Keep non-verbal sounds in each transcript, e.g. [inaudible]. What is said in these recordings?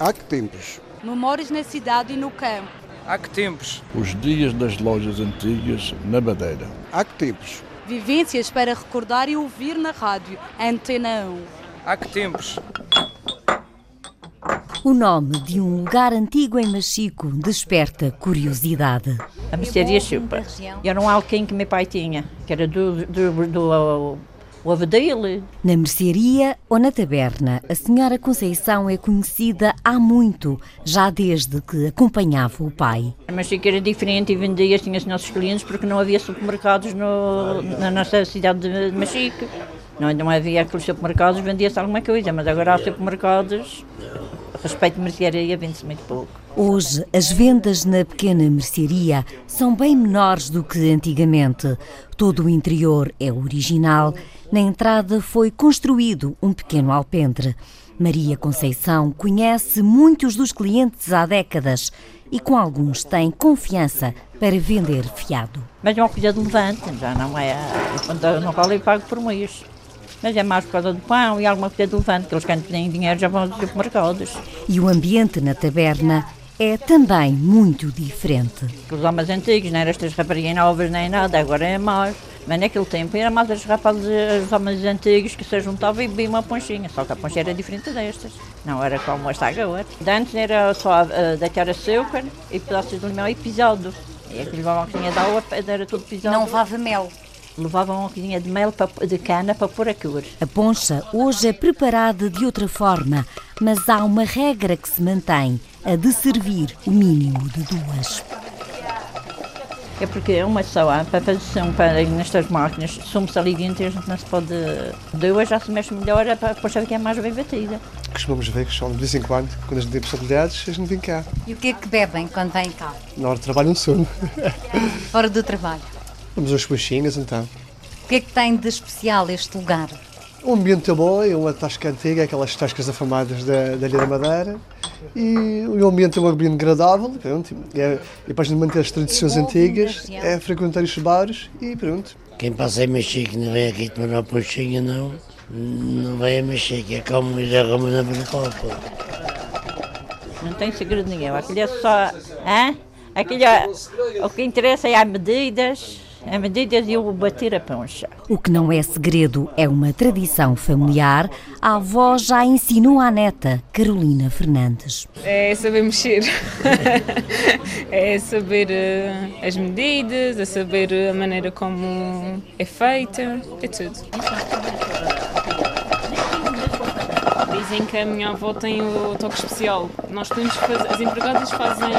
Há que tempos? Memórias na cidade e no campo. Há que tempos? Os dias das lojas antigas na Madeira. Há que tempos? Vivências para recordar e ouvir na rádio Antena 1. Há que tempos? O nome de um lugar antigo em Machico desperta curiosidade. A mercearia Chupa. Era um alquim que meu pai tinha, que era do, do, do, o Avadele. Na mercearia ou na taberna, a senhora Conceição é conhecida há muito, já desde que acompanhava o pai. A Machico era diferente e vendia, tinha os nossos clientes, porque não havia supermercados no, na nossa cidade de Machico. Não, não havia aqueles supermercados, vendia-se alguma coisa, mas agora há supermercados respeito de mercearia, vende-se muito pouco. Hoje, as vendas na pequena mercearia são bem menores do que antigamente. Todo o interior é original. Na entrada foi construído um pequeno alpendre. Maria Conceição conhece muitos dos clientes há décadas e com alguns tem confiança para vender fiado. Mas é uma coisa de levante, já não é. Quando não vale, pago por mês mas é mais por causa do pão e alguma coisa do levante, que eles quando têm dinheiro já vão aos supermercados. E o ambiente na taberna é também muito diferente. Os homens antigos, não eram estas raparigas novas nem nada, agora é mais. Mas naquele tempo era mais os rapazes, os homens antigos que se juntavam e bebiam uma ponchinha, só que a poncha era diferente destas. Não era como esta agora. De antes era só uh, deitar açúcar e pedaços de limão e pisado. E aquilo levavam uma cozinha de água, era tudo pisado. Não levava mel levavam uma colhinha de mel de cana para pôr a cor. A poncha hoje é preparada de outra forma, mas há uma regra que se mantém, a de servir o mínimo de duas. É porque é uma só, para fazer um para nestas máquinas, somos ali dentro, a gente não se pode. Duas já se mexe melhor, é para a que é mais bem batida. Costumamos ver que são de vez em quando, quando a gente tem possibilidades, a gente vem cá. E o que é que bebem quando vêm cá? Na hora de trabalho, um sono. Fora do trabalho? Vamos aos coxinhas então. O que é que tem de especial este lugar? O ambiente é bom, é uma tasca antiga, aquelas tascas afamadas da, da Ilha da Madeira. E o ambiente é um ambiente agradável, pronto. É, é para manter as tradições antigas, é frequentar os bares e pronto. Quem passa a mexer que não vem aqui tomar uma puxinha, não, não vai a mexer, que é como ir a Roma na Copa. Não tem segredo nenhum, aquilo é só. Hã? Aquilo é, o que interessa é as medidas a medida de eu bater a poncha. O que não é segredo é uma tradição familiar. A avó já ensinou à neta, Carolina Fernandes. É saber mexer. [laughs] é saber uh, as medidas, é saber a maneira como é feita, é tudo. Dizem que a minha avó tem o toque especial. Nós podemos fazer, as empregadas fazem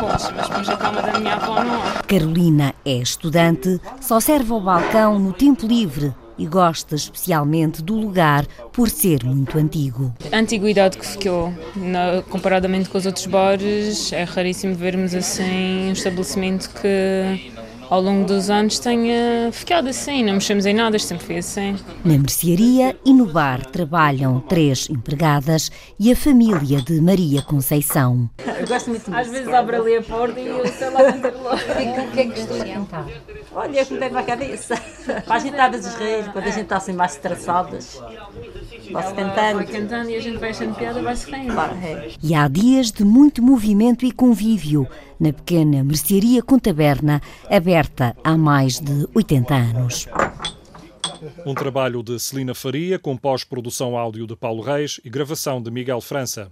poncha, mas depois a cama da minha avó não há. Carolina é estudante, só serve ao balcão no tempo livre e gosta especialmente do lugar por ser muito antigo. A antiguidade que ficou, na, comparadamente com os outros bares, é raríssimo vermos assim um estabelecimento que ao longo dos anos tenha ficado assim, não mexemos em nada, sempre foi assim. Na mercearia e no bar trabalham três empregadas e a família de Maria Conceição. Eu gosto muito Às vezes abre ali a porta e eu sei lá dentro [laughs] lá. O que é que? Olha, é que me tem na cabeça. Para a gente às vezes rir, quando a gente está assim mais estressadas. Vai-se cantando. Vai cantando e a gente vai achando piada, vai-se rindo. É. E há dias de muito movimento e convívio na pequena mercearia com taberna, aberta há mais de 80 anos. Um trabalho de Celina Faria, com pós-produção áudio de Paulo Reis e gravação de Miguel França.